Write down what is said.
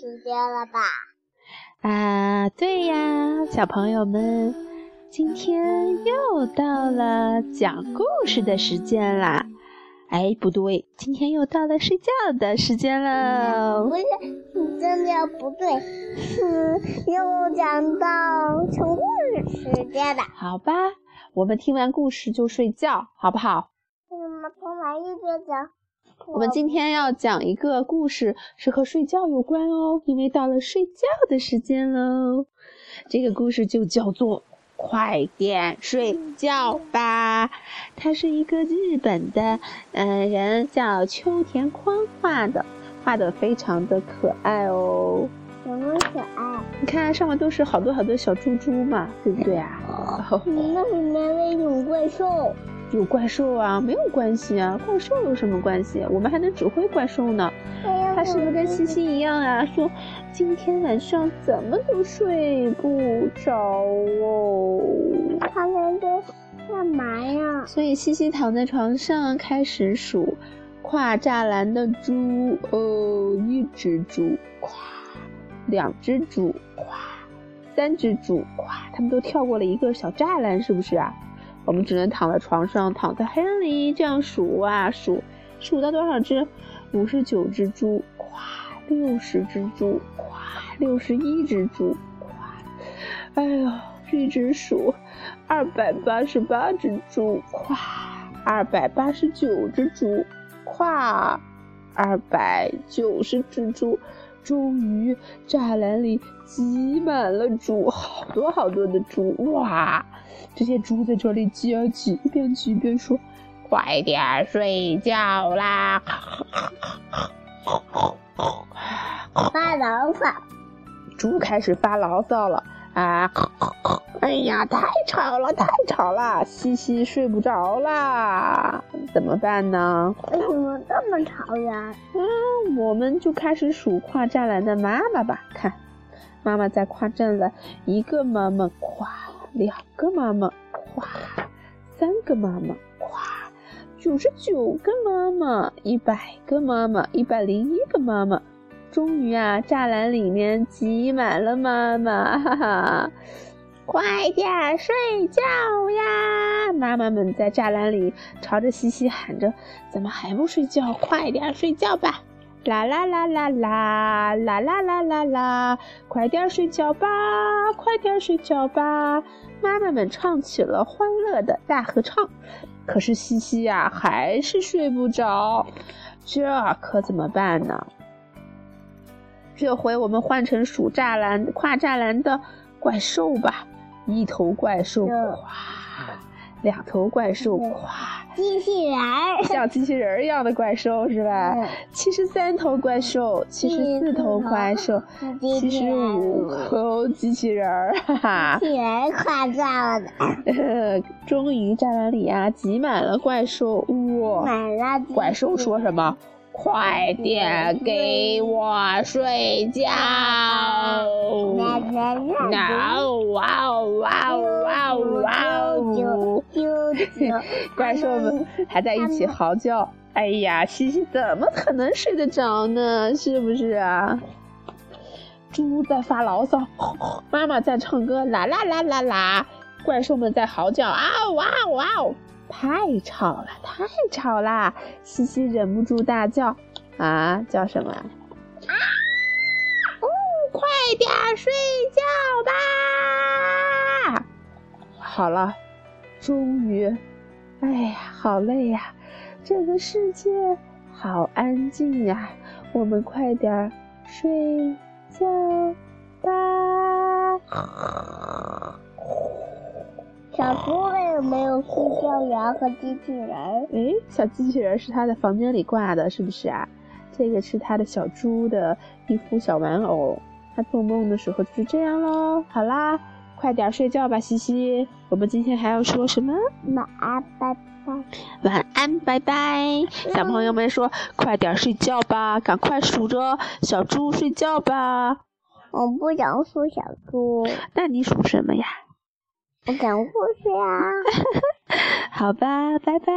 时间了吧？啊，对呀，小朋友们，今天又到了讲故事的时间啦。哎，不对，今天又到了睡觉的时间了。不是，你真的不对，是又讲到讲故事时间了。好吧，我们听完故事就睡觉，好不好？我们，听完一边讲。我们今天要讲一个故事，是和睡觉有关哦，因为到了睡觉的时间喽。这个故事就叫做《快点睡觉吧》，它是一个日本的嗯人叫秋田宽画的，画的非常的可爱哦。怎么可爱？你看上面都是好多好多小猪猪嘛，对不对啊？那里面有怪兽。有怪兽啊，没有关系啊，怪兽有什么关系？我们还能指挥怪兽呢。他是不是跟西西一样啊？说今天晚上怎么都睡不着哦。他们都干嘛呀？所以西西躺在床上开始数跨栅栏的猪哦，一只猪，跨，两只猪，跨，三只猪，跨，他们都跳过了一个小栅栏，是不是啊？我们只能躺在床上，躺在黑暗里这样数啊数，数到多少只？五十九只猪，夸，六十只猪，夸，六十一只猪，夸，哎呦，一直数，二百八十八只猪，夸，二百八十九只猪，夸，二百九十只猪，终于栅栏里挤满了猪，好多好多的猪，哇！这些猪在这里挤啊挤，一边挤一边说：“快点睡觉啦！”发牢骚，猪开始发牢骚了啊！哎呀，太吵了，太吵了！西西睡不着啦，怎么办呢？为什么这么吵呀？嗯，我们就开始数跨栅栏的妈妈吧。看，妈妈在跨栅栏，一个妈妈跨。两个妈妈，跨；三个妈妈，跨；九十九个妈妈，一百个妈妈，一百零一个妈妈。终于啊，栅栏里面挤满了妈妈，哈哈！快点睡觉呀！妈妈们在栅栏里朝着西西喊着：“怎么还不睡觉？快点睡觉吧！”啦啦啦啦啦啦啦啦啦啦！快点睡觉吧，快点睡觉吧！妈妈们唱起了欢乐的大合唱。可是西西呀，还是睡不着，这可怎么办呢？这回我们换成数栅栏、跨栅栏的怪兽吧。一头怪兽，哗！两头怪兽，哗！机器人 像机器人一样的怪兽是吧？七十三头怪兽，七十四头怪兽，七十五头机器人儿，哈哈！机器人夸张了。终于栅栏里啊挤满了怪兽，哇！满了。怪兽说什么？快点给我睡觉！哇哇哇哇哇！怪兽们还在一起嚎叫。哎呀，西西怎么可能睡得着呢？是不是啊？猪在发牢骚，妈妈在唱歌，啦啦啦啦啦！怪兽们在嚎叫，啊哇哇！太吵了，太吵啦！西西忍不住大叫，啊，叫什么？啊！哦，快点睡觉吧！好了，终于，哎呀，好累呀！这个世界好安静呀，我们快点睡觉吧。小猪没有睡觉员和机器人？哎，小机器人是他的房间里挂的，是不是啊？这个是他的小猪的一副小玩偶，他做梦的时候就是这样喽。好啦，快点睡觉吧，西西。我们今天还要说什么？晚安，拜拜。晚安，拜拜。小朋友们说，快点睡觉吧，赶快数着小猪睡觉吧。我不想数小猪。那你数什么呀？我讲故事呀，好吧，拜拜。